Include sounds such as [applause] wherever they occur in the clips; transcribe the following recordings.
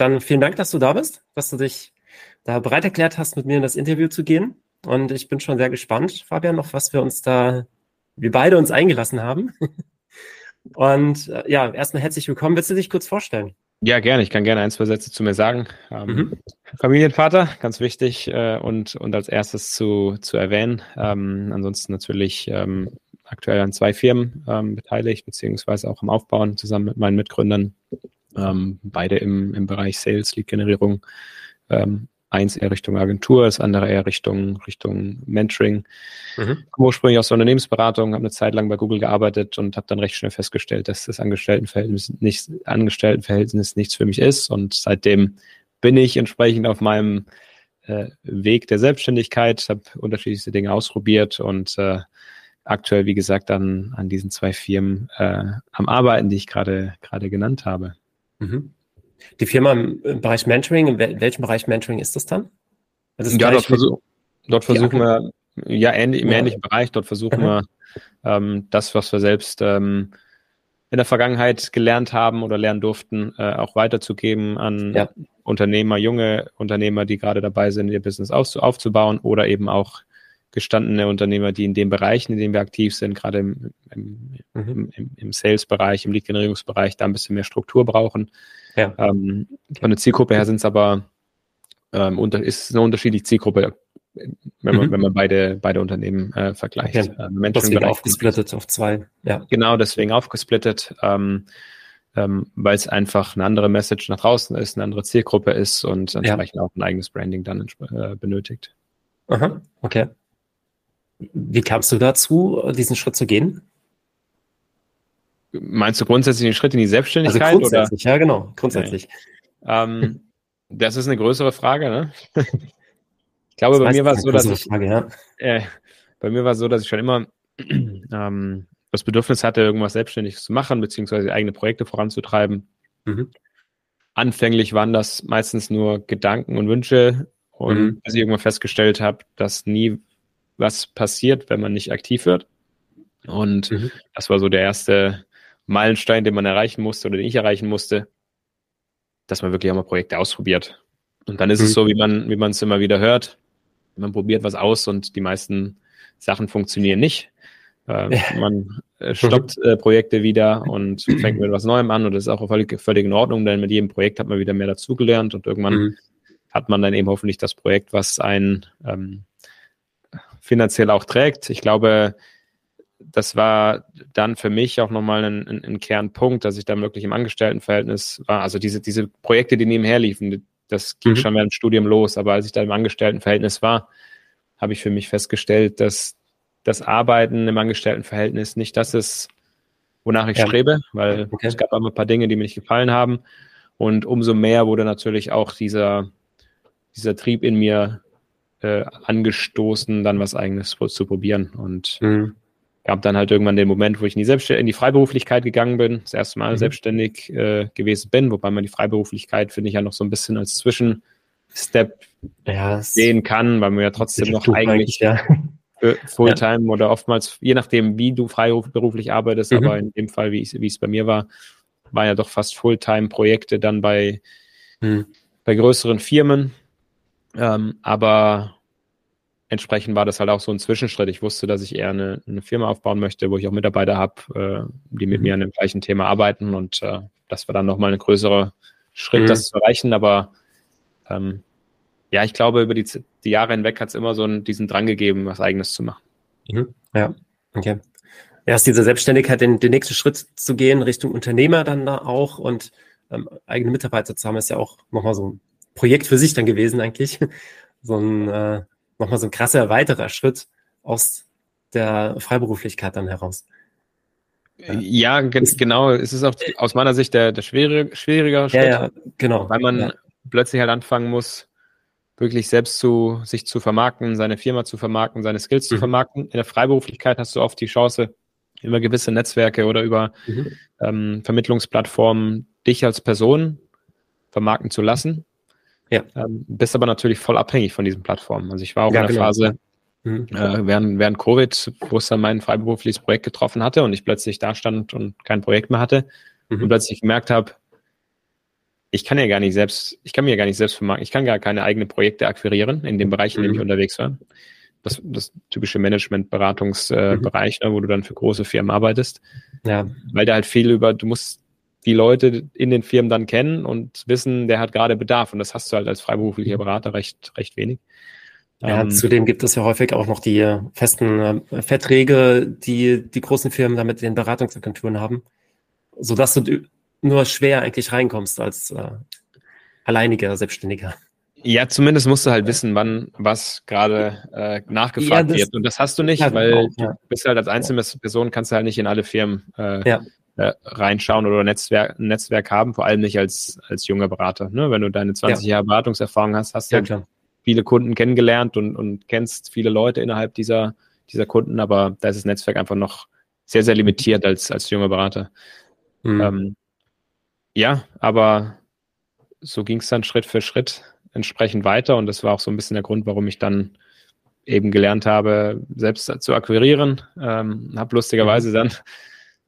dann vielen Dank, dass du da bist, dass du dich da bereit erklärt hast, mit mir in das Interview zu gehen. Und ich bin schon sehr gespannt, Fabian, auf was wir uns da, wir beide uns eingelassen haben. [laughs] Und äh, ja, erstmal herzlich willkommen. Willst du dich kurz vorstellen? Ja, gerne. Ich kann gerne ein, zwei Sätze zu mir sagen. Ähm, mhm. Familienvater, ganz wichtig äh, und, und als erstes zu, zu erwähnen. Ähm, ansonsten natürlich ähm, aktuell an zwei Firmen ähm, beteiligt, beziehungsweise auch am Aufbauen zusammen mit meinen Mitgründern. Ähm, beide im, im Bereich Sales, Lead-Generierung. Ähm, eins eher Richtung Agentur, das andere eher Richtung, Richtung Mentoring. Mhm. Ursprünglich aus der Unternehmensberatung, habe eine Zeit lang bei Google gearbeitet und habe dann recht schnell festgestellt, dass das Angestelltenverhältnis, nicht, Angestelltenverhältnis nichts für mich ist. Und seitdem bin ich entsprechend auf meinem äh, Weg der Selbstständigkeit, habe unterschiedlichste Dinge ausprobiert und äh, aktuell, wie gesagt, an, an diesen zwei Firmen äh, am Arbeiten, die ich gerade gerade genannt habe. Mhm. Die Firma im Bereich Mentoring, in welchem Bereich Mentoring ist das dann? Das ja, dort, versuch, dort versuchen wir, ja, ähnlich, im ja. ähnlichen Bereich, dort versuchen mhm. wir ähm, das, was wir selbst ähm, in der Vergangenheit gelernt haben oder lernen durften, äh, auch weiterzugeben an ja. Unternehmer, junge Unternehmer, die gerade dabei sind, ihr Business aufzubauen oder eben auch gestandene Unternehmer, die in den Bereichen, in denen wir aktiv sind, gerade im, im, mhm. im, im Sales-Bereich, im Lead-Generierungsbereich, da ein bisschen mehr Struktur brauchen. Ja. Ähm, von der Zielgruppe her sind es aber ähm, unter, ist eine unterschiedliche Zielgruppe, wenn man, mhm. wenn man beide, beide Unternehmen äh, vergleicht. Ja, ähm, deswegen aufgesplittet auf zwei. Ja. Genau, deswegen aufgesplittet, ähm, ähm, weil es einfach eine andere Message nach draußen ist, eine andere Zielgruppe ist und entsprechend ja. auch ein eigenes Branding dann äh, benötigt. Aha, okay. Wie kamst du dazu, diesen Schritt zu gehen? Meinst du grundsätzlich den Schritt in die Selbstständigkeit? Also grundsätzlich, oder? ja, genau, grundsätzlich. Ähm, das ist eine größere Frage, ne? ich glaube, das bei mir war es so, dass ich, Frage, ja. äh, bei mir war es so, dass ich schon immer ähm, das Bedürfnis hatte, irgendwas Selbstständiges zu machen, beziehungsweise eigene Projekte voranzutreiben. Mhm. Anfänglich waren das meistens nur Gedanken und Wünsche und mhm. bis ich irgendwann festgestellt habe, dass nie was passiert, wenn man nicht aktiv wird. Und mhm. das war so der erste Meilenstein, den man erreichen musste oder den ich erreichen musste, dass man wirklich auch mal Projekte ausprobiert. Und dann ist mhm. es so, wie man, wie man es immer wieder hört. Man probiert was aus und die meisten Sachen funktionieren nicht. Äh, ja. Man äh, stoppt äh, Projekte wieder und [clears throat] fängt mit was Neuem an und das ist auch völlig, völlig in Ordnung, denn mit jedem Projekt hat man wieder mehr dazugelernt und irgendwann mhm. hat man dann eben hoffentlich das Projekt, was einen ähm, finanziell auch trägt. Ich glaube, das war dann für mich auch nochmal ein, ein, ein, Kernpunkt, dass ich dann wirklich im Angestelltenverhältnis war. Also diese, diese Projekte, die nebenher liefen, das ging mhm. schon während dem Studium los. Aber als ich da im Angestelltenverhältnis war, habe ich für mich festgestellt, dass das Arbeiten im Angestelltenverhältnis nicht das ist, wonach ich ja. strebe, weil okay. es gab immer ein paar Dinge, die mir nicht gefallen haben. Und umso mehr wurde natürlich auch dieser, dieser Trieb in mir äh, angestoßen, dann was eigenes zu probieren. Und mhm. gab dann halt irgendwann den Moment, wo ich in die, Selbst in die Freiberuflichkeit gegangen bin, das erste Mal mhm. selbstständig äh, gewesen bin, wobei man die Freiberuflichkeit, finde ich, ja noch so ein bisschen als Zwischenstep ja, sehen kann, weil man ja trotzdem noch eigentlich ja. [laughs] Fulltime ja. oder oftmals, je nachdem, wie du freiberuflich arbeitest, mhm. aber in dem Fall, wie es bei mir war, waren ja doch fast Fulltime-Projekte dann bei, mhm. bei größeren Firmen. Ähm, aber entsprechend war das halt auch so ein Zwischenschritt. Ich wusste, dass ich eher eine, eine Firma aufbauen möchte, wo ich auch Mitarbeiter habe, äh, die mit mhm. mir an dem gleichen Thema arbeiten. Und äh, das war dann nochmal ein größerer Schritt, mhm. das zu erreichen. Aber ähm, ja, ich glaube, über die, die Jahre hinweg hat es immer so einen, diesen Drang gegeben, was Eigenes zu machen. Mhm. Ja, okay. Erst diese Selbstständigkeit, den, den nächsten Schritt zu gehen, Richtung Unternehmer dann da auch und ähm, eigene Mitarbeiter zu haben, ist ja auch nochmal so ein Projekt für sich dann gewesen eigentlich. [laughs] So ein, äh, nochmal so ein krasser weiterer Schritt aus der Freiberuflichkeit dann heraus. Ja, ge genau. Es ist auch aus meiner Sicht der, der schwere, schwierigere Schritt. Ja, ja, genau. Weil man ja. plötzlich halt anfangen muss, wirklich selbst zu, sich zu vermarkten, seine Firma zu vermarkten, seine Skills mhm. zu vermarkten. In der Freiberuflichkeit hast du oft die Chance, über gewisse Netzwerke oder über mhm. ähm, Vermittlungsplattformen dich als Person vermarkten zu lassen. Ja. Ähm, bist aber natürlich voll abhängig von diesen Plattformen. Also ich war auch ja, in der genau. Phase mhm. äh, während, während Covid, wo es dann mein freiberufliches Projekt getroffen hatte und ich plötzlich da stand und kein Projekt mehr hatte mhm. und plötzlich gemerkt habe, ich kann ja gar nicht selbst, ich kann mir ja gar nicht selbst vermarkten, ich kann gar keine eigenen Projekte akquirieren in dem Bereich, in dem ich mhm. unterwegs war. Das, das typische Management-Beratungsbereich, äh, mhm. wo du dann für große Firmen arbeitest. Ja. Weil da halt viel über, du musst die Leute in den Firmen dann kennen und wissen, der hat gerade Bedarf. Und das hast du halt als freiberuflicher mhm. Berater recht, recht wenig. Ja, ähm, zudem gibt es ja häufig auch noch die festen äh, Verträge, die die großen Firmen damit den Beratungsagenturen haben, sodass du nur schwer eigentlich reinkommst als äh, alleiniger Selbstständiger. Ja, zumindest musst du halt wissen, wann was gerade äh, nachgefragt ja, wird. Und das hast du nicht, weil auch, ja. du bist halt als einzelne Person kannst du halt nicht in alle Firmen äh, ja. Äh, reinschauen oder Netzwerk, ein Netzwerk haben, vor allem nicht als, als junger Berater. Ne? Wenn du deine 20 Jahre Beratungserfahrung hast, hast du ja, halt viele Kunden kennengelernt und, und kennst viele Leute innerhalb dieser, dieser Kunden, aber da ist das Netzwerk einfach noch sehr, sehr limitiert als, als junger Berater. Mhm. Ähm, ja, aber so ging es dann Schritt für Schritt entsprechend weiter und das war auch so ein bisschen der Grund, warum ich dann eben gelernt habe, selbst zu akquirieren. Ähm, habe lustigerweise mhm. dann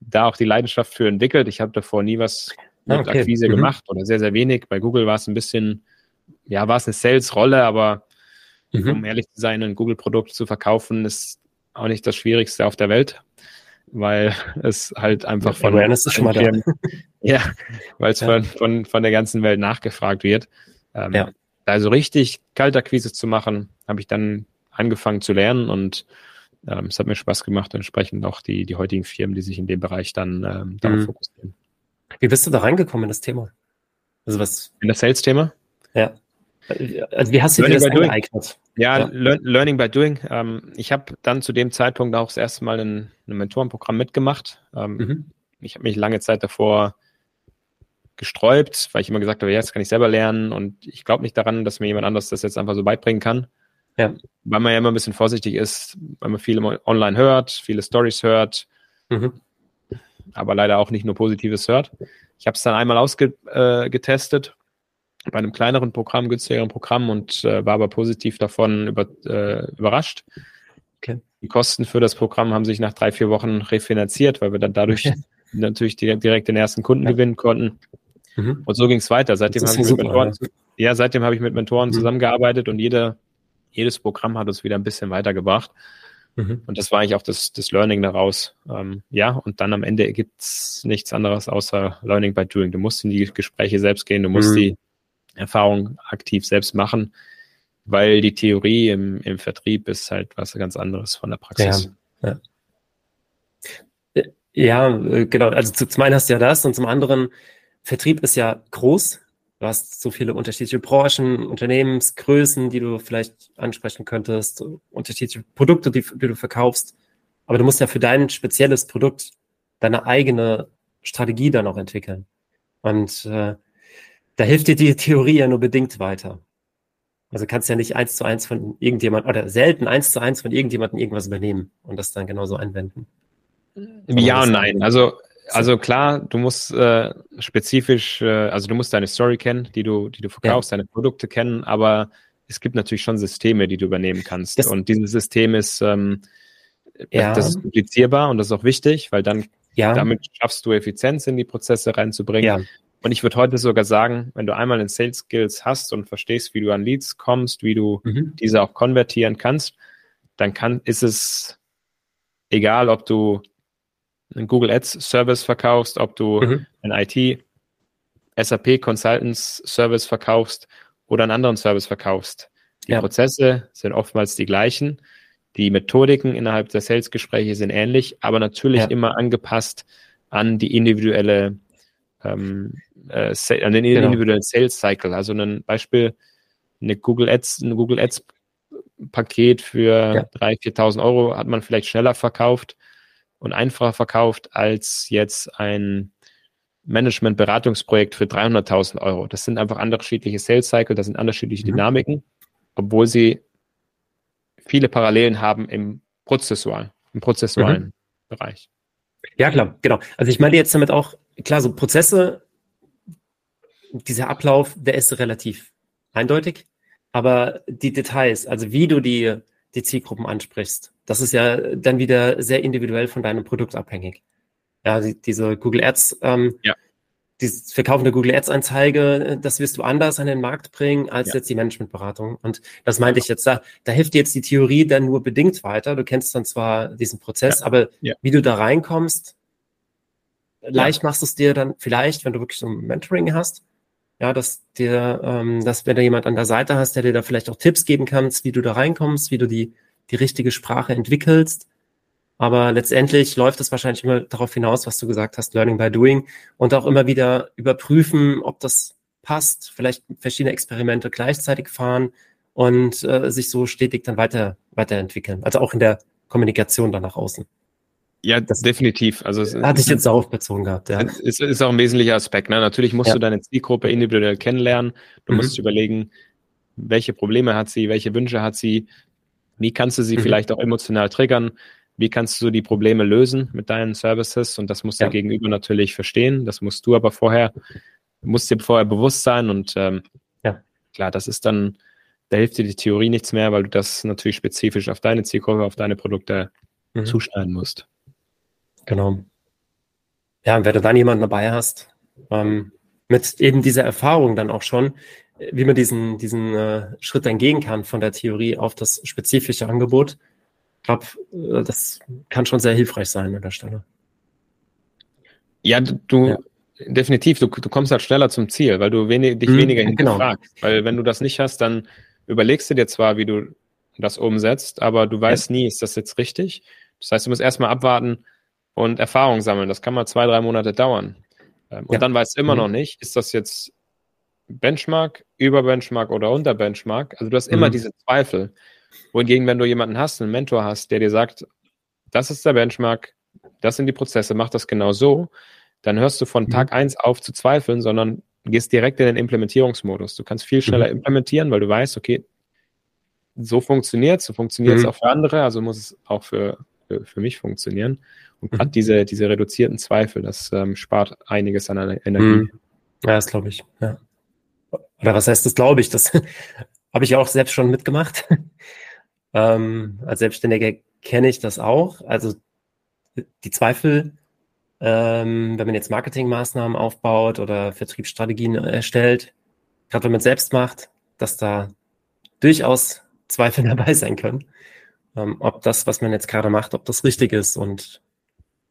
da auch die Leidenschaft für entwickelt. Ich habe davor nie was mit okay. Akquise mhm. gemacht oder sehr, sehr wenig. Bei Google war es ein bisschen, ja, war es eine Sales-Rolle, aber mhm. um ehrlich zu sein, ein Google-Produkt zu verkaufen, ist auch nicht das Schwierigste auf der Welt, weil [laughs] es halt einfach von, Firmen, [laughs] ja, weil es ja. von, von, von der ganzen Welt nachgefragt wird. Ähm, ja also richtig Kaltakquise zu machen, habe ich dann angefangen zu lernen und ähm, es hat mir Spaß gemacht, entsprechend auch die, die heutigen Firmen, die sich in dem Bereich dann ähm, darauf mhm. fokussieren. Wie bist du da reingekommen in das Thema? Also was? In das Sales-Thema? Ja. Also wie hast du Learning dir das angeeignet? Ja, ja. Lear Learning by Doing. Ähm, ich habe dann zu dem Zeitpunkt auch das erste Mal ein, ein Mentorenprogramm mitgemacht. Ähm, mhm. Ich habe mich lange Zeit davor gesträubt, weil ich immer gesagt habe, ja, jetzt kann ich selber lernen und ich glaube nicht daran, dass mir jemand anderes das jetzt einfach so beibringen kann. Ja. Weil man ja immer ein bisschen vorsichtig ist, weil man viel online hört, viele Stories hört, mhm. aber leider auch nicht nur Positives hört. Ich habe es dann einmal ausgetestet äh, bei einem kleineren Programm, günstigeren Programm und äh, war aber positiv davon über, äh, überrascht. Okay. Die Kosten für das Programm haben sich nach drei, vier Wochen refinanziert, weil wir dann dadurch okay. [laughs] natürlich direkt den ersten Kunden ja. gewinnen konnten. Mhm. Und so ging es weiter. Seitdem habe ich, mit Mentoren, ja, seitdem habe ich mit Mentoren mhm. zusammengearbeitet und jede, jedes Programm hat uns wieder ein bisschen weitergebracht. Mhm. Und das war eigentlich auch das, das Learning daraus. Ähm, ja, und dann am Ende gibt es nichts anderes außer Learning by Doing. Du musst in die Gespräche selbst gehen, du musst mhm. die Erfahrung aktiv selbst machen, weil die Theorie im, im Vertrieb ist halt was ganz anderes von der Praxis. Ja, ja. ja äh, genau. Also zum einen hast du ja das und zum anderen Vertrieb ist ja groß. Du hast so viele unterschiedliche Branchen, Unternehmensgrößen, die du vielleicht ansprechen könntest, unterschiedliche Produkte, die, die du verkaufst. Aber du musst ja für dein spezielles Produkt deine eigene Strategie dann auch entwickeln. Und äh, da hilft dir die [laughs] Theorie ja nur bedingt weiter. Also kannst ja nicht eins zu eins von irgendjemand oder selten eins zu eins von irgendjemandem irgendwas übernehmen und das dann genauso einwenden. Ja und nein. Also also klar, du musst äh, spezifisch, äh, also du musst deine Story kennen, die du, die du verkaufst, ja. deine Produkte kennen, aber es gibt natürlich schon Systeme, die du übernehmen kannst. Das, und dieses System ist, ähm, ja. das ist duplizierbar und das ist auch wichtig, weil dann ja. damit schaffst du Effizienz in die Prozesse reinzubringen. Ja. Und ich würde heute sogar sagen, wenn du einmal in Sales Skills hast und verstehst, wie du an Leads kommst, wie du mhm. diese auch konvertieren kannst, dann kann, ist es egal, ob du einen Google Ads Service verkaufst, ob du mhm. einen IT SAP Consultants Service verkaufst oder einen anderen Service verkaufst. Die ja. Prozesse sind oftmals die gleichen. Die Methodiken innerhalb der Sales-Gespräche sind ähnlich, aber natürlich ja. immer angepasst an die individuelle, ähm, äh, an den genau. individuellen Sales Cycle. Also ein Beispiel, eine Google Ads, ein Google Ads Paket für ja. 3.000, 4.000 Euro hat man vielleicht schneller verkauft und einfacher verkauft als jetzt ein Management-Beratungsprojekt für 300.000 Euro. Das sind einfach unterschiedliche Sales Cycle, das sind unterschiedliche mhm. Dynamiken, obwohl sie viele Parallelen haben im prozessualen, im prozessualen mhm. Bereich. Ja, klar, genau. Also ich meine jetzt damit auch, klar, so Prozesse, dieser Ablauf, der ist relativ eindeutig, aber die Details, also wie du die, die Zielgruppen ansprichst, das ist ja dann wieder sehr individuell von deinem Produkt abhängig. Ja, die, diese Google Ads, ähm, ja. dieses Verkaufen der Google Ads Anzeige, das wirst du anders an den Markt bringen als ja. jetzt die Managementberatung. Und das meinte ich jetzt, da, da hilft dir jetzt die Theorie dann nur bedingt weiter. Du kennst dann zwar diesen Prozess, ja. aber wie du da reinkommst, leicht machst du es dir dann vielleicht, wenn du wirklich so ein Mentoring hast, ja, dass dir, ähm, dass wenn du jemand an der Seite hast, der dir da vielleicht auch Tipps geben kannst, wie du da reinkommst, wie du die, die richtige Sprache entwickelst, aber letztendlich läuft es wahrscheinlich immer darauf hinaus, was du gesagt hast, Learning by Doing und auch immer wieder überprüfen, ob das passt, vielleicht verschiedene Experimente gleichzeitig fahren und äh, sich so stetig dann weiter weiterentwickeln. Also auch in der Kommunikation dann nach außen. Ja, das definitiv. Also hatte ich jetzt darauf bezogen gehabt. Ja. Es ist auch ein wesentlicher Aspekt. Ne? Natürlich musst ja. du deine Zielgruppe individuell kennenlernen. Du mhm. musst überlegen, welche Probleme hat sie, welche Wünsche hat sie, wie kannst du sie mhm. vielleicht auch emotional triggern, wie kannst du die Probleme lösen mit deinen Services? Und das muss ja. der Gegenüber natürlich verstehen. Das musst du aber vorher, musst dir vorher bewusst sein. Und ähm, ja. klar, das ist dann, da hilft dir die Theorie nichts mehr, weil du das natürlich spezifisch auf deine Zielgruppe, auf deine Produkte mhm. zuschneiden musst. Genau. Ja, und wenn du dann jemanden dabei hast, ähm, mit eben dieser Erfahrung dann auch schon, wie man diesen, diesen äh, Schritt dann gehen kann von der Theorie auf das spezifische Angebot, glaube, äh, das kann schon sehr hilfreich sein an der Stelle. Ja, du, ja. definitiv, du, du kommst halt schneller zum Ziel, weil du wenig, dich mhm, weniger hinterfragst. Genau. Weil wenn du das nicht hast, dann überlegst du dir zwar, wie du das umsetzt, aber du weißt ja. nie, ist das jetzt richtig? Das heißt, du musst erstmal abwarten und Erfahrung sammeln. Das kann mal zwei, drei Monate dauern. Ähm, und ja. dann weißt du immer mhm. noch nicht, ist das jetzt Benchmark, über Benchmark oder unter Benchmark? Also du hast immer mhm. diese Zweifel. Wohingegen, wenn du jemanden hast, einen Mentor hast, der dir sagt, das ist der Benchmark, das sind die Prozesse, mach das genau so, dann hörst du von mhm. Tag eins auf zu zweifeln, sondern gehst direkt in den Implementierungsmodus. Du kannst viel schneller mhm. implementieren, weil du weißt, okay, so funktioniert es, so funktioniert es mhm. auch für andere, also muss es auch für, für, für mich funktionieren. Und gerade mhm. diese, diese reduzierten Zweifel, das ähm, spart einiges an Energie. Mhm. Ja, das glaube ich. Ja. Oder was heißt das, glaube ich? Das [laughs] habe ich auch selbst schon mitgemacht. [laughs] Ähm, als Selbstständiger kenne ich das auch. Also die Zweifel, ähm, wenn man jetzt Marketingmaßnahmen aufbaut oder Vertriebsstrategien erstellt, gerade wenn man es selbst macht, dass da durchaus Zweifel [laughs] dabei sein können, ähm, ob das, was man jetzt gerade macht, ob das richtig ist und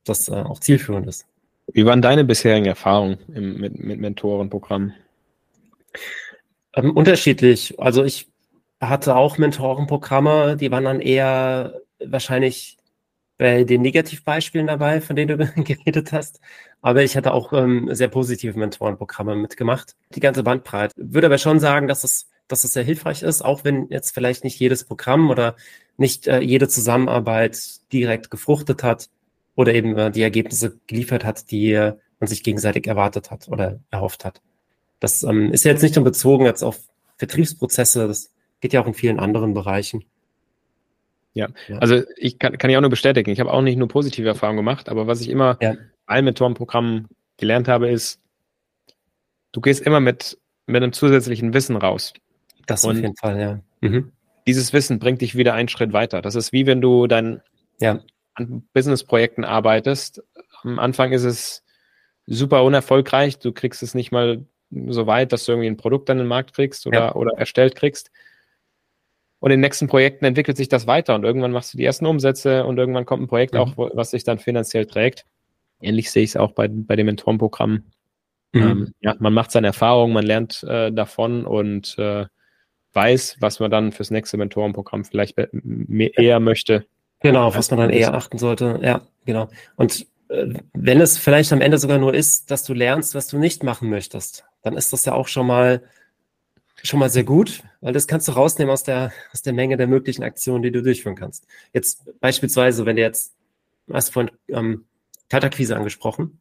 das äh, auch zielführend ist. Wie waren deine bisherigen Erfahrungen im, mit, mit Mentorenprogrammen? Ähm, unterschiedlich. Also ich hatte auch Mentorenprogramme, die waren dann eher wahrscheinlich bei den Negativbeispielen dabei, von denen du [laughs] geredet hast. Aber ich hatte auch ähm, sehr positive Mentorenprogramme mitgemacht. Die ganze Bandbreite. Würde aber schon sagen, dass es, dass es sehr hilfreich ist, auch wenn jetzt vielleicht nicht jedes Programm oder nicht äh, jede Zusammenarbeit direkt gefruchtet hat oder eben äh, die Ergebnisse geliefert hat, die äh, man sich gegenseitig erwartet hat oder erhofft hat. Das ähm, ist jetzt nicht nur bezogen jetzt auf Vertriebsprozesse, das Geht ja auch in vielen anderen Bereichen. Ja, ja. also ich kann, kann ja auch nur bestätigen. Ich habe auch nicht nur positive Erfahrungen gemacht, aber was ich immer ja. bei allen Mentorenprogrammen gelernt habe, ist, du gehst immer mit, mit einem zusätzlichen Wissen raus. Das Und auf jeden Fall, ja. Mhm. Dieses Wissen bringt dich wieder einen Schritt weiter. Das ist wie wenn du dein ja. an Businessprojekten arbeitest. Am Anfang ist es super unerfolgreich. Du kriegst es nicht mal so weit, dass du irgendwie ein Produkt an den Markt kriegst oder, ja. oder erstellt kriegst. Und in den nächsten Projekten entwickelt sich das weiter und irgendwann machst du die ersten Umsätze und irgendwann kommt ein Projekt mhm. auch, was sich dann finanziell trägt. Ähnlich sehe ich es auch bei, bei dem Mentorenprogramm. Mhm. Ähm, ja, man macht seine Erfahrungen, man lernt äh, davon und äh, weiß, was man dann fürs nächste Mentorenprogramm vielleicht eher möchte. Genau, auf was man dann eher achten sollte. Ja, genau. Und äh, wenn es vielleicht am Ende sogar nur ist, dass du lernst, was du nicht machen möchtest, dann ist das ja auch schon mal schon mal sehr gut, weil das kannst du rausnehmen aus der, aus der Menge der möglichen Aktionen, die du durchführen kannst. Jetzt beispielsweise, wenn du jetzt, hast du vorhin ähm, Kaltakquise angesprochen.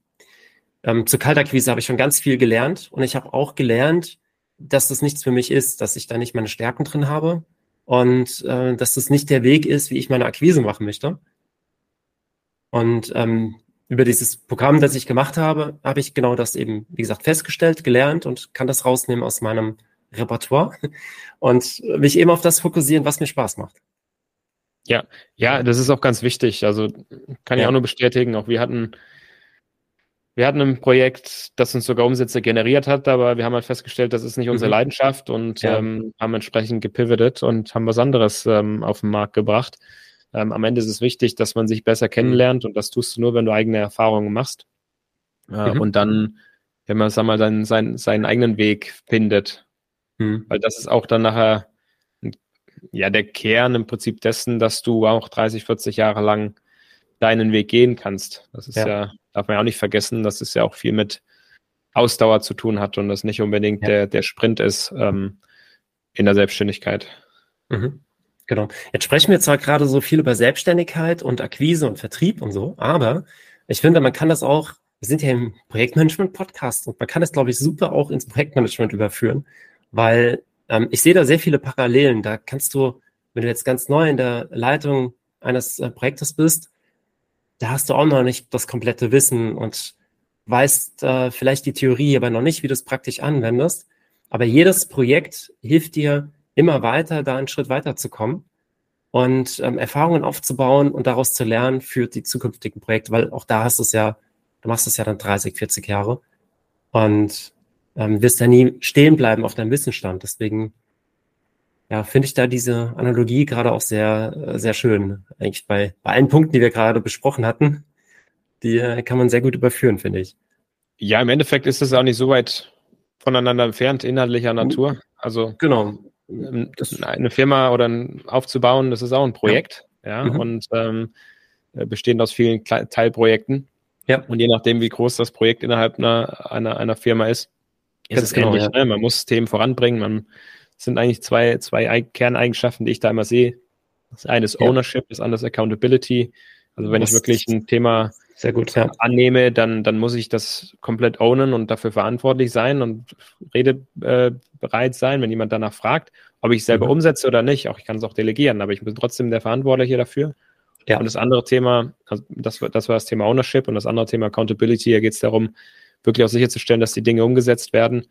Ähm, zur Kaltakquise habe ich schon ganz viel gelernt und ich habe auch gelernt, dass das nichts für mich ist, dass ich da nicht meine Stärken drin habe und äh, dass das nicht der Weg ist, wie ich meine Akquise machen möchte. Und ähm, über dieses Programm, das ich gemacht habe, habe ich genau das eben, wie gesagt, festgestellt, gelernt und kann das rausnehmen aus meinem Repertoire und mich eben auf das fokussieren, was mir Spaß macht. Ja, ja, das ist auch ganz wichtig. Also kann ja. ich auch nur bestätigen. Auch wir hatten wir hatten ein Projekt, das uns sogar Umsätze generiert hat, aber wir haben halt festgestellt, das ist nicht unsere mhm. Leidenschaft und ja. ähm, haben entsprechend gepivotet und haben was anderes ähm, auf den Markt gebracht. Ähm, am Ende ist es wichtig, dass man sich besser kennenlernt und das tust du nur, wenn du eigene Erfahrungen machst. Äh, mhm. Und dann, wenn man, sag mal, seinen, seinen, seinen eigenen Weg findet. Mhm. Weil das ist auch dann nachher ja der Kern im Prinzip dessen, dass du auch 30, 40 Jahre lang deinen Weg gehen kannst. Das ist ja, ja darf man ja auch nicht vergessen, dass es ja auch viel mit Ausdauer zu tun hat und das nicht unbedingt ja. der, der Sprint ist ähm, in der Selbstständigkeit. Mhm. Genau. Jetzt sprechen wir zwar gerade so viel über Selbstständigkeit und Akquise und Vertrieb und so, aber ich finde, man kann das auch, wir sind ja im Projektmanagement-Podcast und man kann das, glaube ich, super auch ins Projektmanagement überführen, weil ähm, ich sehe da sehr viele Parallelen. Da kannst du, wenn du jetzt ganz neu in der Leitung eines äh, Projektes bist, da hast du auch noch nicht das komplette Wissen und weißt äh, vielleicht die Theorie, aber noch nicht, wie du es praktisch anwendest. Aber jedes Projekt hilft dir immer weiter, da einen Schritt weiterzukommen und ähm, Erfahrungen aufzubauen und daraus zu lernen für die zukünftigen Projekte, weil auch da hast du es ja, du machst es ja dann 30, 40 Jahre und ähm, wirst ja nie stehen bleiben auf deinem Wissensstand. Deswegen ja, finde ich da diese Analogie gerade auch sehr, äh, sehr schön. Eigentlich bei, bei allen Punkten, die wir gerade besprochen hatten, die äh, kann man sehr gut überführen, finde ich. Ja, im Endeffekt ist es auch nicht so weit voneinander entfernt, inhaltlicher Natur. Also genau. Ähm, eine Firma oder ein, aufzubauen, das ist auch ein Projekt, ja, ja mhm. und ähm, äh, bestehend aus vielen Teilprojekten. Ja. Und je nachdem, wie groß das Projekt innerhalb einer, einer, einer Firma ist, ist es genau. Ja. Ne? Man muss Themen voranbringen, man sind eigentlich zwei, zwei Kerneigenschaften, die ich da immer sehe. Das eine ist Ownership, das andere ist Accountability. Also wenn das ich wirklich ein Thema sehr gut, ja. annehme, dann, dann muss ich das komplett ownen und dafür verantwortlich sein und redebereit äh, sein, wenn jemand danach fragt, ob ich es selber mhm. umsetze oder nicht. Auch ich kann es auch delegieren, aber ich bin trotzdem der Verantwortliche dafür. Ja. Und das andere Thema, also das, das war das Thema Ownership und das andere Thema Accountability, hier geht es darum, wirklich auch sicherzustellen, dass die Dinge umgesetzt werden.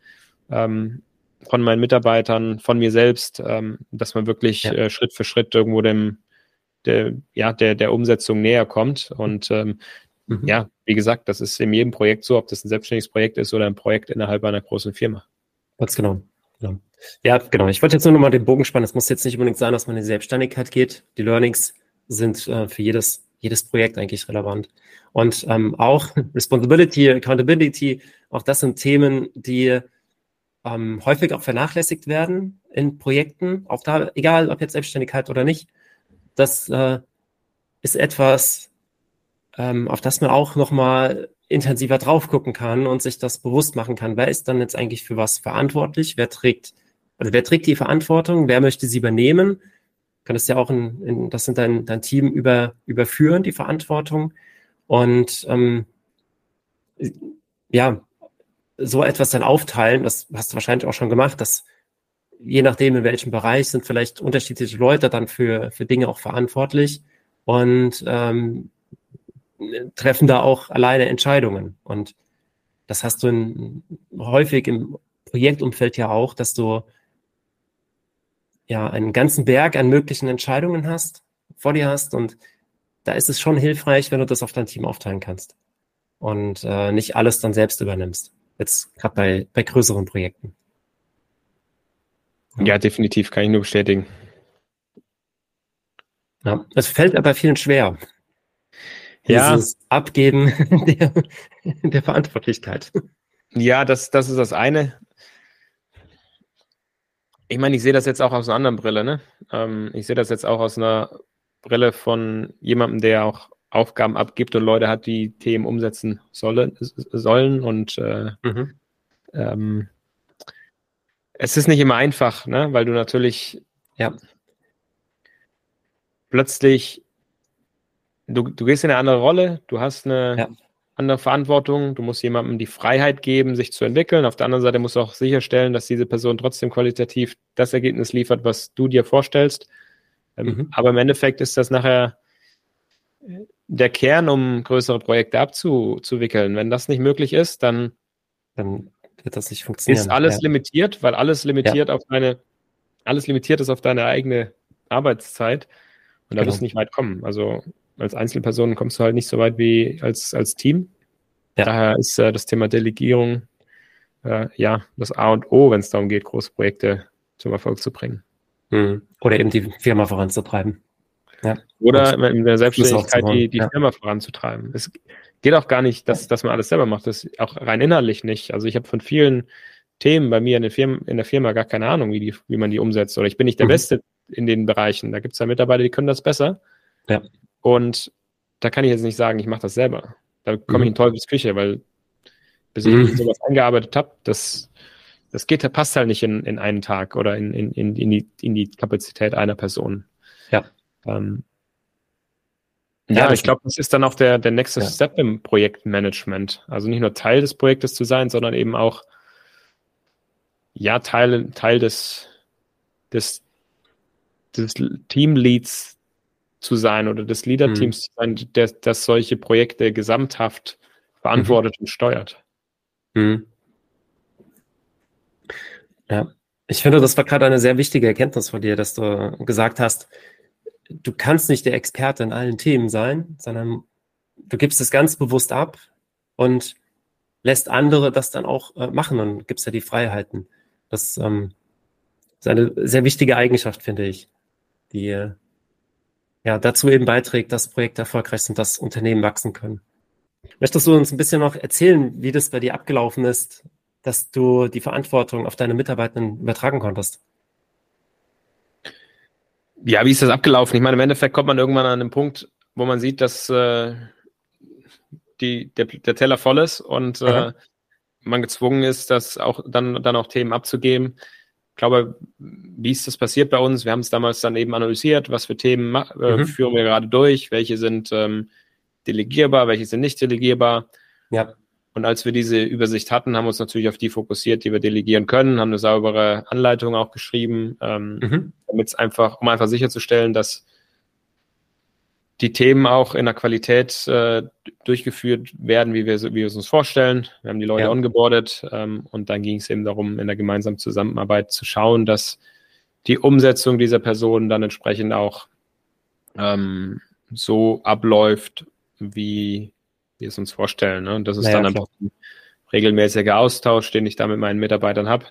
Ähm, von meinen Mitarbeitern, von mir selbst, ähm, dass man wirklich ja. äh, Schritt für Schritt irgendwo dem, der, ja, der, der Umsetzung näher kommt. Und ähm, mhm. ja, wie gesagt, das ist in jedem Projekt so, ob das ein selbstständiges Projekt ist oder ein Projekt innerhalb einer großen Firma. Ganz genau. genau. Ja, genau. Ich wollte jetzt nur noch mal den Bogen spannen. Es muss jetzt nicht unbedingt sein, dass man in die Selbstständigkeit geht. Die Learnings sind äh, für jedes, jedes Projekt eigentlich relevant. Und ähm, auch Responsibility, Accountability, auch das sind Themen, die ähm, häufig auch vernachlässigt werden in Projekten, auch da, egal ob jetzt Selbstständigkeit oder nicht. Das äh, ist etwas, ähm, auf das man auch nochmal intensiver drauf gucken kann und sich das bewusst machen kann. Wer ist dann jetzt eigentlich für was verantwortlich? Wer trägt, also wer trägt die Verantwortung? Wer möchte sie übernehmen? Kann es ja auch in, in das in dein, dein Team über, überführen, die Verantwortung. Und ähm, ja, so etwas dann aufteilen, das hast du wahrscheinlich auch schon gemacht, dass je nachdem, in welchem Bereich sind vielleicht unterschiedliche Leute dann für, für Dinge auch verantwortlich und ähm, treffen da auch alleine Entscheidungen. Und das hast du in, häufig im Projektumfeld ja auch, dass du ja einen ganzen Berg an möglichen Entscheidungen hast, vor dir hast und da ist es schon hilfreich, wenn du das auf dein Team aufteilen kannst und äh, nicht alles dann selbst übernimmst. Jetzt gerade bei, bei größeren Projekten. Ja. definitiv, kann ich nur bestätigen. Ja, es fällt aber vielen schwer. Ja. Dieses Abgeben [laughs] der, der Verantwortlichkeit. Ja, das, das ist das eine. Ich meine, ich sehe das jetzt auch aus einer anderen Brille. Ne? Ähm, ich sehe das jetzt auch aus einer Brille von jemandem, der auch Aufgaben abgibt und Leute hat, die Themen umsetzen sollen, sollen und äh, mhm. ähm, es ist nicht immer einfach, ne? weil du natürlich ja, plötzlich, du, du gehst in eine andere Rolle, du hast eine ja. andere Verantwortung, du musst jemandem die Freiheit geben, sich zu entwickeln. Auf der anderen Seite musst du auch sicherstellen, dass diese Person trotzdem qualitativ das Ergebnis liefert, was du dir vorstellst. Ähm, mhm. Aber im Endeffekt ist das nachher der Kern, um größere Projekte abzuwickeln. Wenn das nicht möglich ist, dann, dann wird das nicht funktionieren. Ist alles ja. limitiert, weil alles limitiert ja. auf deine, alles limitiert ist auf deine eigene Arbeitszeit. Und da genau. wirst du nicht weit kommen. Also als Einzelperson kommst du halt nicht so weit wie als, als Team. Ja. Daher ist äh, das Thema Delegierung äh, ja das A und O, wenn es darum geht, große Projekte zum Erfolg zu bringen. Mhm. Oder eben die Firma voranzutreiben. Ja. Oder und in der Selbstständigkeit die, die ja. Firma voranzutreiben. Es geht auch gar nicht, dass, dass man alles selber macht. Das auch rein innerlich nicht. Also ich habe von vielen Themen bei mir in der, Firma, in der Firma gar keine Ahnung, wie, die, wie man die umsetzt. Oder ich bin nicht der mhm. Beste in den Bereichen. Da gibt es ja Mitarbeiter, die können das besser. Ja. Und da kann ich jetzt nicht sagen, ich mache das selber. Da komme mhm. ich in Teufelsküche, weil bis ich mhm. sowas eingearbeitet habe, das, das geht, passt halt nicht in, in einen Tag oder in, in, in, in, die, in die Kapazität einer Person. Ja. Ähm, ja, ja ich glaube, das ist dann auch der, der nächste ja. Step im Projektmanagement. Also nicht nur Teil des Projektes zu sein, sondern eben auch ja, Teil, Teil des, des, des Teamleads zu sein oder des Leader-Teams mhm. zu sein, das, das solche Projekte gesamthaft verantwortet mhm. und steuert. Mhm. Ja, ich finde, das war gerade eine sehr wichtige Erkenntnis von dir, dass du gesagt hast, du kannst nicht der Experte in allen Themen sein, sondern du gibst es ganz bewusst ab und lässt andere das dann auch äh, machen und gibst ja die Freiheiten. Das ähm, ist eine sehr wichtige Eigenschaft, finde ich, die äh, ja dazu eben beiträgt, dass Projekte erfolgreich sind, dass Unternehmen wachsen können. Möchtest du uns ein bisschen noch erzählen, wie das bei dir abgelaufen ist, dass du die Verantwortung auf deine Mitarbeitenden übertragen konntest? Ja, wie ist das abgelaufen? Ich meine, im Endeffekt kommt man irgendwann an einen Punkt, wo man sieht, dass äh, die, der, der Teller voll ist und äh, man gezwungen ist, das auch dann, dann auch Themen abzugeben. Ich glaube, wie ist das passiert bei uns? Wir haben es damals dann eben analysiert, was für Themen äh, mhm. führen wir gerade durch, welche sind ähm, delegierbar, welche sind nicht delegierbar. Ja. Und als wir diese Übersicht hatten, haben wir uns natürlich auf die fokussiert, die wir delegieren können, haben eine saubere Anleitung auch geschrieben, ähm, mhm. damit es einfach, um einfach sicherzustellen, dass die Themen auch in der Qualität äh, durchgeführt werden, wie wir, wie wir es uns vorstellen. Wir haben die Leute ja. ongeboardet ähm, und dann ging es eben darum, in der gemeinsamen Zusammenarbeit zu schauen, dass die Umsetzung dieser Personen dann entsprechend auch ähm, so abläuft, wie wir es uns vorstellen. Ne? Und das ist naja, dann einfach ein regelmäßiger Austausch, den ich da mit meinen Mitarbeitern habe.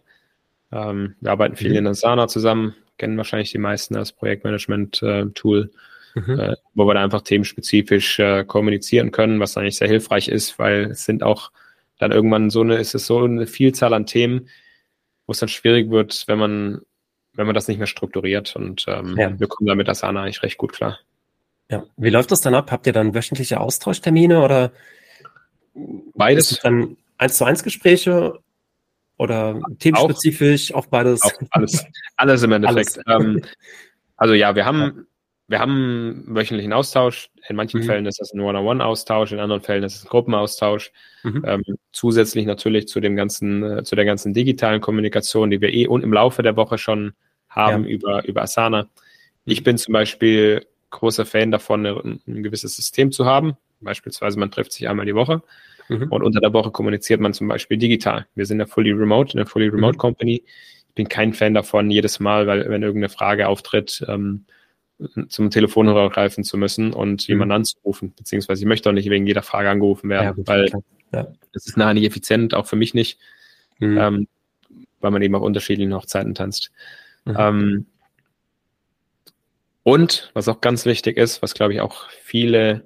Ähm, wir arbeiten viel mhm. in Asana zusammen, kennen wahrscheinlich die meisten als Projektmanagement-Tool, äh, mhm. äh, wo wir da einfach themenspezifisch äh, kommunizieren können, was eigentlich sehr hilfreich ist, weil es sind auch dann irgendwann so eine, ist es so eine Vielzahl an Themen, wo es dann schwierig wird, wenn man, wenn man das nicht mehr strukturiert. Und ähm, ja. wir kommen da mit Asana eigentlich recht gut klar. Ja, wie läuft das dann ab? Habt ihr dann wöchentliche Austauschtermine oder beides? Dann eins zu eins Gespräche oder themenspezifisch auch, auch beides? Auch alles, alles im Endeffekt. Alles. Ähm, also ja, wir haben, ja. wir haben wöchentlichen Austausch. In manchen mhm. Fällen ist das ein One-on-One-Austausch, in anderen Fällen ist es ein Gruppenaustausch. Mhm. Ähm, zusätzlich natürlich zu dem ganzen, äh, zu der ganzen digitalen Kommunikation, die wir eh und im Laufe der Woche schon haben ja. über, über Asana. Ich bin zum Beispiel großer Fan davon, ein, ein gewisses System zu haben. Beispielsweise, man trifft sich einmal die Woche mhm. und unter der Woche kommuniziert man zum Beispiel digital. Wir sind ja fully remote, eine fully remote mhm. Company. Ich bin kein Fan davon, jedes Mal, weil wenn irgendeine Frage auftritt, ähm, zum Telefonhörer greifen zu müssen und mhm. jemanden anzurufen, beziehungsweise ich möchte auch nicht wegen jeder Frage angerufen werden, ja, gut, weil ja. das ist nachher nicht effizient, auch für mich nicht, mhm. ähm, weil man eben auf unterschiedlichen Hochzeiten tanzt. Mhm. Ähm, und was auch ganz wichtig ist, was glaube ich auch viele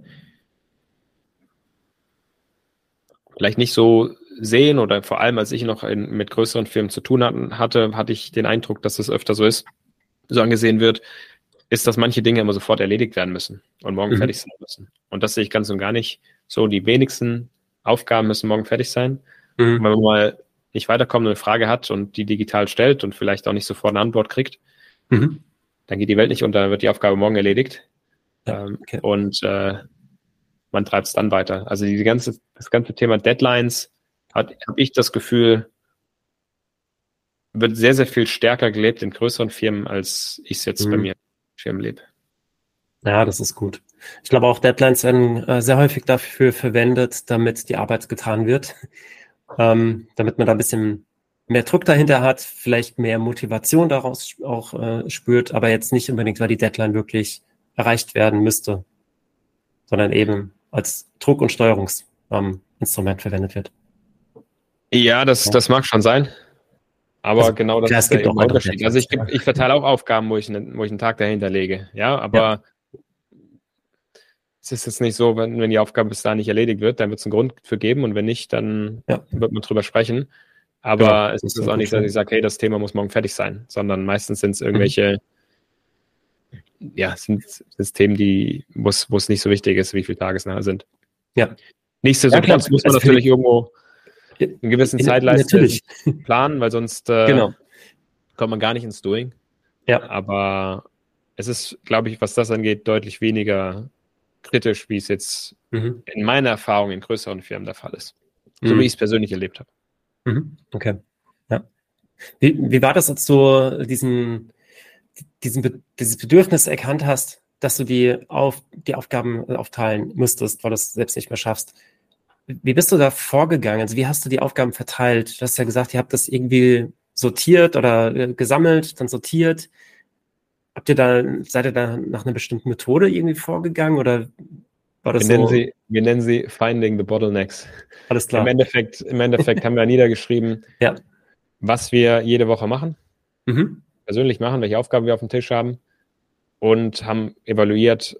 vielleicht nicht so sehen oder vor allem als ich noch in, mit größeren Firmen zu tun hatten, hatte, hatte ich den Eindruck, dass das öfter so ist, so angesehen wird, ist, dass manche Dinge immer sofort erledigt werden müssen und morgen mhm. fertig sein müssen. Und das sehe ich ganz und gar nicht so. Die wenigsten Aufgaben müssen morgen fertig sein. Mhm. Wenn man mal nicht weiterkommt und eine Frage hat und die digital stellt und vielleicht auch nicht sofort eine Antwort kriegt, mhm dann geht die Welt nicht unter, dann wird die Aufgabe morgen erledigt. Ja, ähm, okay. Und äh, man treibt es dann weiter. Also die ganze, das ganze Thema Deadlines hat, habe ich das Gefühl, wird sehr, sehr viel stärker gelebt in größeren Firmen, als ich es jetzt mhm. bei mir in Firmen lebe. Ja, das ist gut. Ich glaube auch Deadlines werden äh, sehr häufig dafür verwendet, damit die Arbeit getan wird, [laughs] ähm, damit man da ein bisschen mehr Druck dahinter hat, vielleicht mehr Motivation daraus auch äh, spürt, aber jetzt nicht unbedingt, weil die Deadline wirklich erreicht werden müsste, sondern eben als Druck- und Steuerungsinstrument. Instrument verwendet wird. Ja, das, das mag schon sein. Aber also, genau das klar, ist der Unterschied. Also ich, ich verteile auch Aufgaben, wo ich, ne, wo ich einen Tag dahinter lege. Ja, aber ja. es ist jetzt nicht so, wenn, wenn die Aufgabe bis dahin nicht erledigt wird, dann wird es einen Grund für geben und wenn nicht, dann ja. wird man drüber sprechen. Aber genau, es ist auch nicht, dass ich sage, hey, das Thema muss morgen fertig sein, sondern meistens sind es mhm. irgendwelche, mhm. ja, sind Systeme, die, wo es nicht so wichtig ist, wie viele Tage es nachher sind. Ja. Nichtsdestotrotz ja, muss man natürlich irgendwo einen gewissen in, Zeitleiste [laughs] planen, weil sonst äh, genau. kommt man gar nicht ins Doing. Ja. Aber es ist, glaube ich, was das angeht, deutlich weniger kritisch, wie es jetzt mhm. in meiner Erfahrung in größeren Firmen der Fall ist. So mhm. wie ich es persönlich erlebt habe. Mhm. Okay. Ja. Wie, wie war das, als du diesen, diesen, dieses Bedürfnis erkannt hast, dass du die, auf, die Aufgaben aufteilen müsstest, weil du es selbst nicht mehr schaffst? Wie bist du da vorgegangen? Also wie hast du die Aufgaben verteilt? Du hast ja gesagt, ihr habt das irgendwie sortiert oder äh, gesammelt, dann sortiert. Habt ihr da, seid ihr da nach einer bestimmten Methode irgendwie vorgegangen oder war das wir, so? nennen sie, wir nennen sie Finding the Bottlenecks. Alles klar. Im Endeffekt, im Endeffekt [laughs] haben wir niedergeschrieben, ja. was wir jede Woche machen, mhm. persönlich machen, welche Aufgaben wir auf dem Tisch haben und haben evaluiert,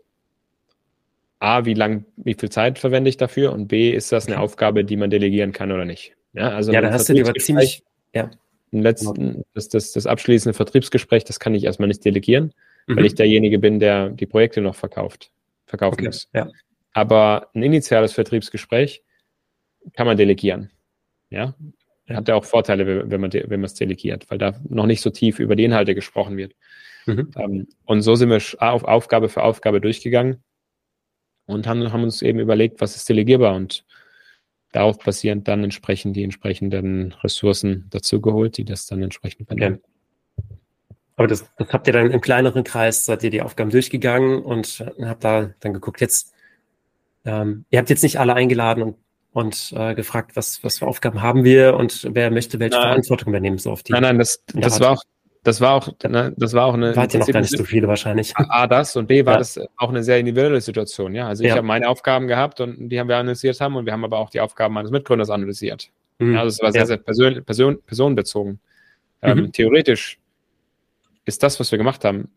A, wie lang, wie viel Zeit verwende ich dafür und B, ist das eine Aufgabe, die man delegieren kann oder nicht. Ja, also ja da hast du dir aber ziemlich, ja. Letzten, genau. das, das, das abschließende Vertriebsgespräch, das kann ich erstmal nicht delegieren, mhm. weil ich derjenige bin, der die Projekte noch verkauft, verkaufen okay. muss. Ja. Aber ein initiales Vertriebsgespräch kann man delegieren. Ja, hat ja auch Vorteile, wenn man, wenn man es delegiert, weil da noch nicht so tief über die Inhalte gesprochen wird. Mhm. Ähm, und so sind wir auf Aufgabe für Aufgabe durchgegangen und haben, haben uns eben überlegt, was ist delegierbar und darauf basierend dann entsprechend die entsprechenden Ressourcen dazugeholt, die das dann entsprechend übernehmen. Okay. Aber das, das, habt ihr dann im kleineren Kreis, seid ihr die Aufgaben durchgegangen und habt da dann geguckt, jetzt, ähm, ihr habt jetzt nicht alle eingeladen und, und äh, gefragt, was, was für Aufgaben haben wir und wer möchte welche nein. Verantwortung übernehmen, so auf die. Nein, nein, das, das war auch, das war auch, ne, das war auch eine. Wart ihr noch gar nicht so viele wahrscheinlich. A, das und B war ja. das auch eine sehr individuelle Situation, ja. Also ich ja. habe meine Aufgaben gehabt und die haben wir analysiert haben und wir haben aber auch die Aufgaben meines Mitgründers analysiert. Mhm. Ja, also es war sehr, ja. sehr person, person, personenbezogen. Ähm, mhm. Theoretisch ist das, was wir gemacht haben,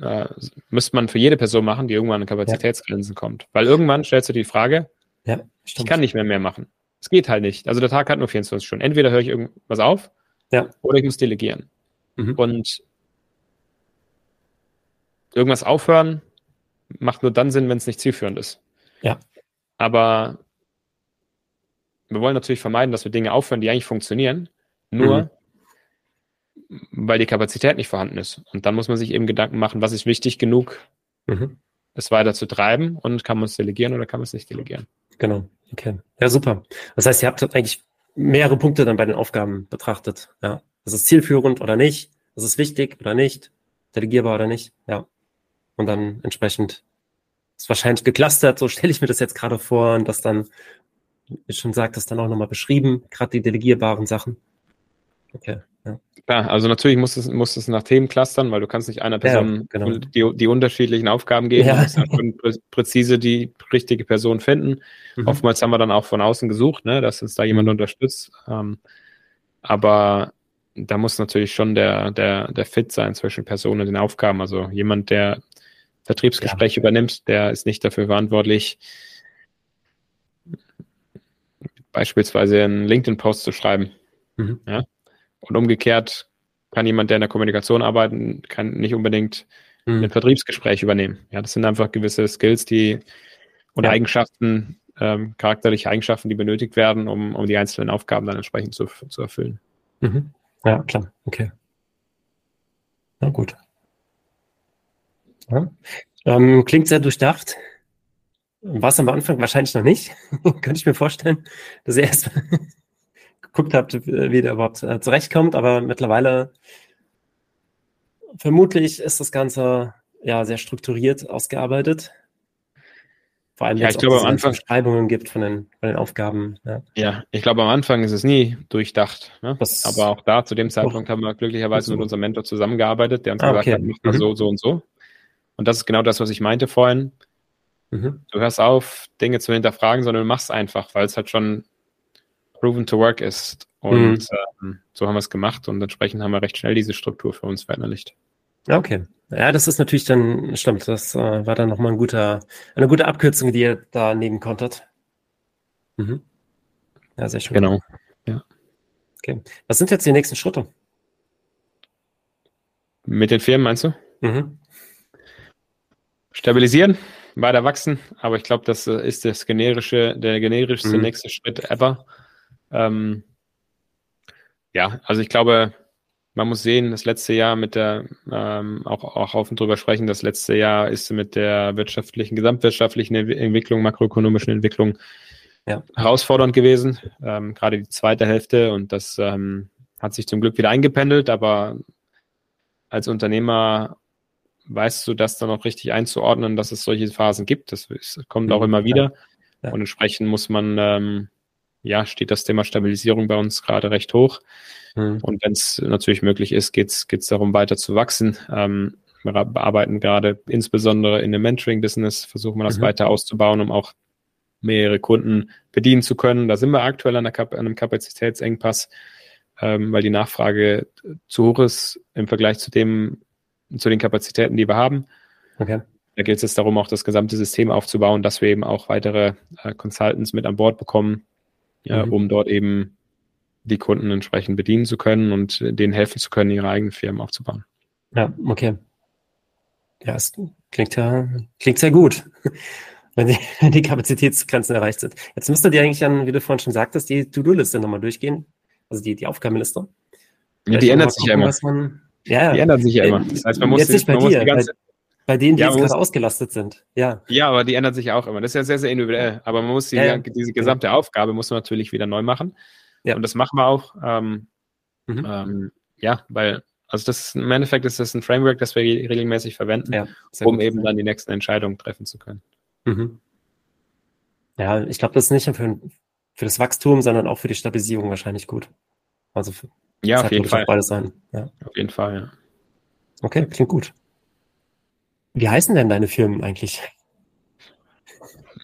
äh, müsste man für jede Person machen, die irgendwann an Kapazitätsgrenzen kommt. Weil irgendwann stellst du die Frage, ich kann nicht mehr mehr machen. Es geht halt nicht. Also der Tag hat nur 24 Stunden. Entweder höre ich irgendwas auf oder ich muss delegieren. Mhm. Und irgendwas aufhören macht nur dann Sinn, wenn es nicht zielführend ist. Ja. Aber wir wollen natürlich vermeiden, dass wir Dinge aufhören, die eigentlich funktionieren, nur mhm. Weil die Kapazität nicht vorhanden ist. Und dann muss man sich eben Gedanken machen, was ist wichtig genug, mhm. es weiter zu treiben und kann man es delegieren oder kann man es nicht delegieren. Genau, okay. Ja, super. Das heißt, ihr habt eigentlich mehrere Punkte dann bei den Aufgaben betrachtet. Ja. Das ist zielführend oder nicht? Das ist wichtig oder nicht? Delegierbar oder nicht? Ja. Und dann entsprechend ist wahrscheinlich geclustert, so stelle ich mir das jetzt gerade vor und das dann, wie schon sagt, das dann auch nochmal beschrieben, gerade die delegierbaren Sachen. Okay. Ja. Klar, also natürlich muss es, muss es nach Themen clustern, weil du kannst nicht einer Person ja, genau. die, die unterschiedlichen Aufgaben geben. Ja. Du musst präzise die richtige Person finden. Mhm. Oftmals haben wir dann auch von außen gesucht, ne, dass uns da jemand mhm. unterstützt. Ähm, aber da muss natürlich schon der, der, der Fit sein zwischen Personen und den Aufgaben. Also jemand, der Vertriebsgespräche ja. übernimmt, der ist nicht dafür verantwortlich, beispielsweise einen LinkedIn-Post zu schreiben. Mhm. Ja? Und umgekehrt kann jemand, der in der Kommunikation arbeitet, kann nicht unbedingt mhm. ein Vertriebsgespräch übernehmen. Ja, das sind einfach gewisse Skills, die oder ja. Eigenschaften, ähm, charakterliche Eigenschaften, die benötigt werden, um, um die einzelnen Aufgaben dann entsprechend zu, zu erfüllen. Mhm. Ja, klar. Okay. Na gut. Ja. Ähm, klingt sehr durchdacht. War es am Anfang wahrscheinlich noch nicht. [laughs] Könnte ich mir vorstellen, dass ihr erst geguckt habt, wie der überhaupt äh, zurechtkommt. Aber mittlerweile vermutlich ist das Ganze ja sehr strukturiert ausgearbeitet. Vor allem, ja, ich glaube, am Anfang Beschreibungen gibt von den, von den Aufgaben. Ja. ja, ich glaube, am Anfang ist es nie durchdacht. Ne? Aber auch da, zu dem Zeitpunkt, haben wir glücklicherweise mit unserem Mentor zusammengearbeitet, der uns ah, gesagt okay. hat, mach mal mhm. so, so und so. Und das ist genau das, was ich meinte vorhin. Mhm. Du hörst auf, Dinge zu hinterfragen, sondern du machst einfach, weil es halt schon proven to work ist. Und mhm. ähm, so haben wir es gemacht und entsprechend haben wir recht schnell diese Struktur für uns verinnerlicht. Okay. Ja, das ist natürlich dann, stimmt, das äh, war dann nochmal ein guter, eine gute Abkürzung, die ihr da nehmen konntet. Mhm. Ja, sehr schön. Genau. Ja. Okay. Was sind jetzt die nächsten Schritte? Mit den Firmen meinst du? Mhm. Stabilisieren, weiter wachsen, aber ich glaube, das äh, ist das generische, der generischste mhm. nächste Schritt ever. Ähm, ja, also ich glaube, man muss sehen, das letzte Jahr mit der, ähm, auch, auch offen drüber sprechen, das letzte Jahr ist mit der wirtschaftlichen, gesamtwirtschaftlichen Entwicklung, makroökonomischen Entwicklung ja. herausfordernd gewesen, ähm, gerade die zweite Hälfte und das ähm, hat sich zum Glück wieder eingependelt, aber als Unternehmer weißt du das dann auch richtig einzuordnen, dass es solche Phasen gibt. Das, kommt auch mhm. immer wieder. Ja. Und entsprechend muss man, ähm, ja, steht das Thema Stabilisierung bei uns gerade recht hoch. Mhm. Und wenn es natürlich möglich ist, geht es darum, weiter zu wachsen. Ähm, wir arbeiten gerade insbesondere in dem Mentoring-Business, versuchen wir das mhm. weiter auszubauen, um auch mehrere Kunden bedienen zu können. Da sind wir aktuell an, Kap an einem Kapazitätsengpass, ähm, weil die Nachfrage zu hoch ist im Vergleich zu dem, zu den Kapazitäten, die wir haben. Okay. Da geht es jetzt darum, auch das gesamte System aufzubauen, dass wir eben auch weitere äh, Consultants mit an Bord bekommen, mhm. um dort eben die Kunden entsprechend bedienen zu können und denen helfen zu können, ihre eigenen Firmen aufzubauen. Ja, okay. Ja, es klingt ja, klingt sehr gut, [laughs] wenn die, wenn die Kapazitätsgrenzen erreicht sind. Jetzt müsstet ihr eigentlich dann, wie du vorhin schon sagtest, die To-Do-Liste nochmal durchgehen. Also die, die Aufgabenliste. Ja, die ändert sich ja immer. Man, ja, die ändert sich ja immer. Das heißt, man muss, jetzt nicht bei, dir, ganze, bei, denen, die ja, jetzt gerade ausgelastet sind. Ja. ja, aber die ändert sich auch immer. Das ist ja sehr, sehr individuell. Aber man muss die, ja, diese gesamte Aufgabe muss man natürlich wieder neu machen. Ja. Und das machen wir auch. Ähm, mhm. ähm, ja, weil, also das ist, im Endeffekt ist das ein Framework, das wir regelmäßig verwenden, um gut. eben dann die nächsten Entscheidungen treffen zu können. Mhm. Ja, ich glaube, das ist nicht nur für, für das Wachstum, sondern auch für die Stabilisierung wahrscheinlich gut. Also für, ja, auf jeden Fall. Beides sein. Ja. Auf jeden Fall, ja. Okay, klingt gut. Wie heißen denn deine Firmen eigentlich?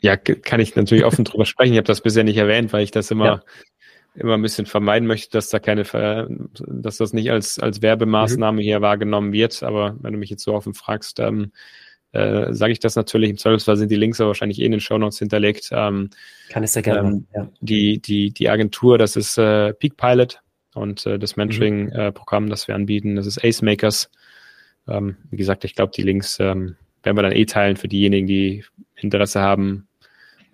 Ja, kann ich natürlich offen drüber sprechen. Ich habe das bisher nicht erwähnt, weil ich das immer ja immer ein bisschen vermeiden möchte, dass da keine, dass das nicht als, als Werbemaßnahme mhm. hier wahrgenommen wird. Aber wenn du mich jetzt so offen fragst, ähm, äh, sage ich das natürlich. Im Zweifelsfall sind die Links aber wahrscheinlich eh in den Show Notes hinterlegt. Ähm, Kann ich sehr gerne. Ähm, ja. Die, die, die Agentur, das ist äh, Peak Pilot und äh, das Mentoring-Programm, mhm. äh, das wir anbieten, das ist Ace Makers. Ähm, wie gesagt, ich glaube, die Links ähm, werden wir dann eh teilen für diejenigen, die Interesse haben,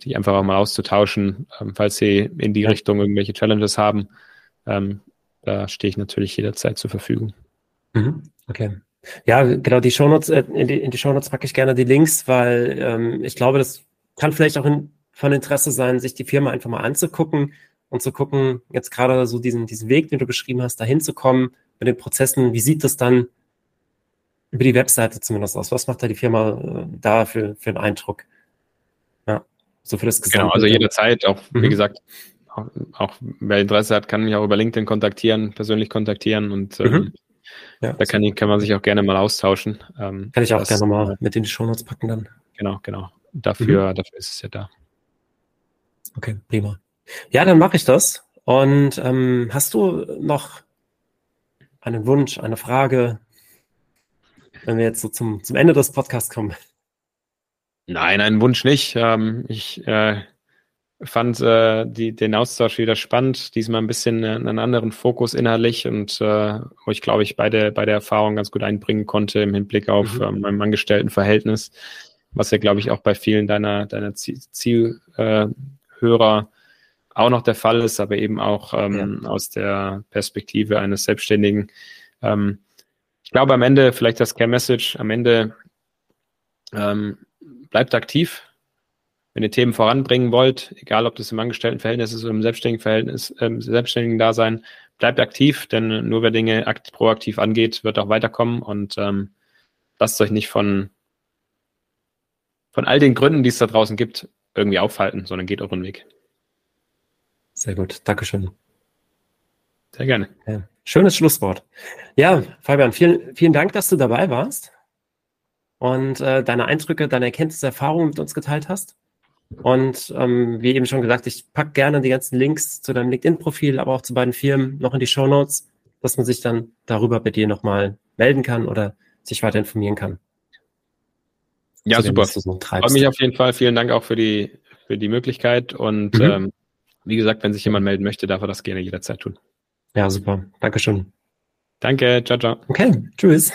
sich einfach auch mal auszutauschen, ähm, falls sie in die Richtung irgendwelche Challenges haben. Ähm, da stehe ich natürlich jederzeit zur Verfügung. Mhm. Okay. Ja, genau, die Shownotes, äh, in die, in die Shownotes packe ich gerne die Links, weil ähm, ich glaube, das kann vielleicht auch in, von Interesse sein, sich die Firma einfach mal anzugucken und zu gucken, jetzt gerade so diesen, diesen Weg, den du beschrieben hast, dahin zu kommen mit den Prozessen, wie sieht das dann über die Webseite zumindest aus? Was macht da die Firma äh, da für, für einen Eindruck? So für das Gesamte. Genau, also jederzeit, auch mhm. wie gesagt, auch, auch, wer Interesse hat, kann mich auch über LinkedIn kontaktieren, persönlich kontaktieren und ähm, mhm. ja, da kann, kann man sich auch gerne mal austauschen. Ähm, kann ich auch das, gerne mal mit in die Shownotes packen dann. Genau, genau. Dafür, mhm. dafür ist es ja da. Okay, prima. Ja, dann mache ich das. Und ähm, hast du noch einen Wunsch, eine Frage, wenn wir jetzt so zum, zum Ende des Podcasts kommen? Nein, einen Wunsch nicht. Ähm, ich äh, fand äh, die, den Austausch wieder spannend, diesmal ein bisschen einen anderen Fokus inhaltlich und äh, wo ich glaube ich bei der, bei der Erfahrung ganz gut einbringen konnte im Hinblick auf mhm. ähm, mein Angestelltenverhältnis, was ja glaube ich auch bei vielen deiner, deiner Zielhörer äh, auch noch der Fall ist, aber eben auch ähm, ja. aus der Perspektive eines Selbstständigen. Ähm, glaube am Ende, vielleicht das Care Message, am Ende ähm, bleibt aktiv. Wenn ihr Themen voranbringen wollt, egal ob das im Angestelltenverhältnis ist oder im selbstständigen Verhältnis, äh, selbstständigen Dasein, bleibt aktiv, denn nur wer Dinge akt proaktiv angeht, wird auch weiterkommen und ähm, lasst euch nicht von, von all den Gründen, die es da draußen gibt, irgendwie aufhalten, sondern geht euren Weg. Sehr gut, Dankeschön. Sehr gerne. Ja. Schönes Schlusswort. Ja, Fabian, vielen, vielen Dank, dass du dabei warst. und äh, deine Eindrücke, deine Erkenntnisse, Erfahrungen mit uns geteilt hast. Und ähm, wie eben schon gesagt, ich packe gerne die ganzen Links zu deinem LinkedIn-Profil, aber auch zu beiden Firmen noch in die Show Notes, dass man sich dann darüber bei dir nochmal melden kann oder sich weiter informieren kann. Ja, super. Dem, so Freue mich auf jeden Fall. Vielen Dank auch für die, für die Möglichkeit. Und mhm. ähm, wie gesagt, wenn sich jemand melden möchte, darf er das gerne jederzeit tun. Ja, super. Dankeschön. Danke. Ciao, ciao. Okay, tschüss.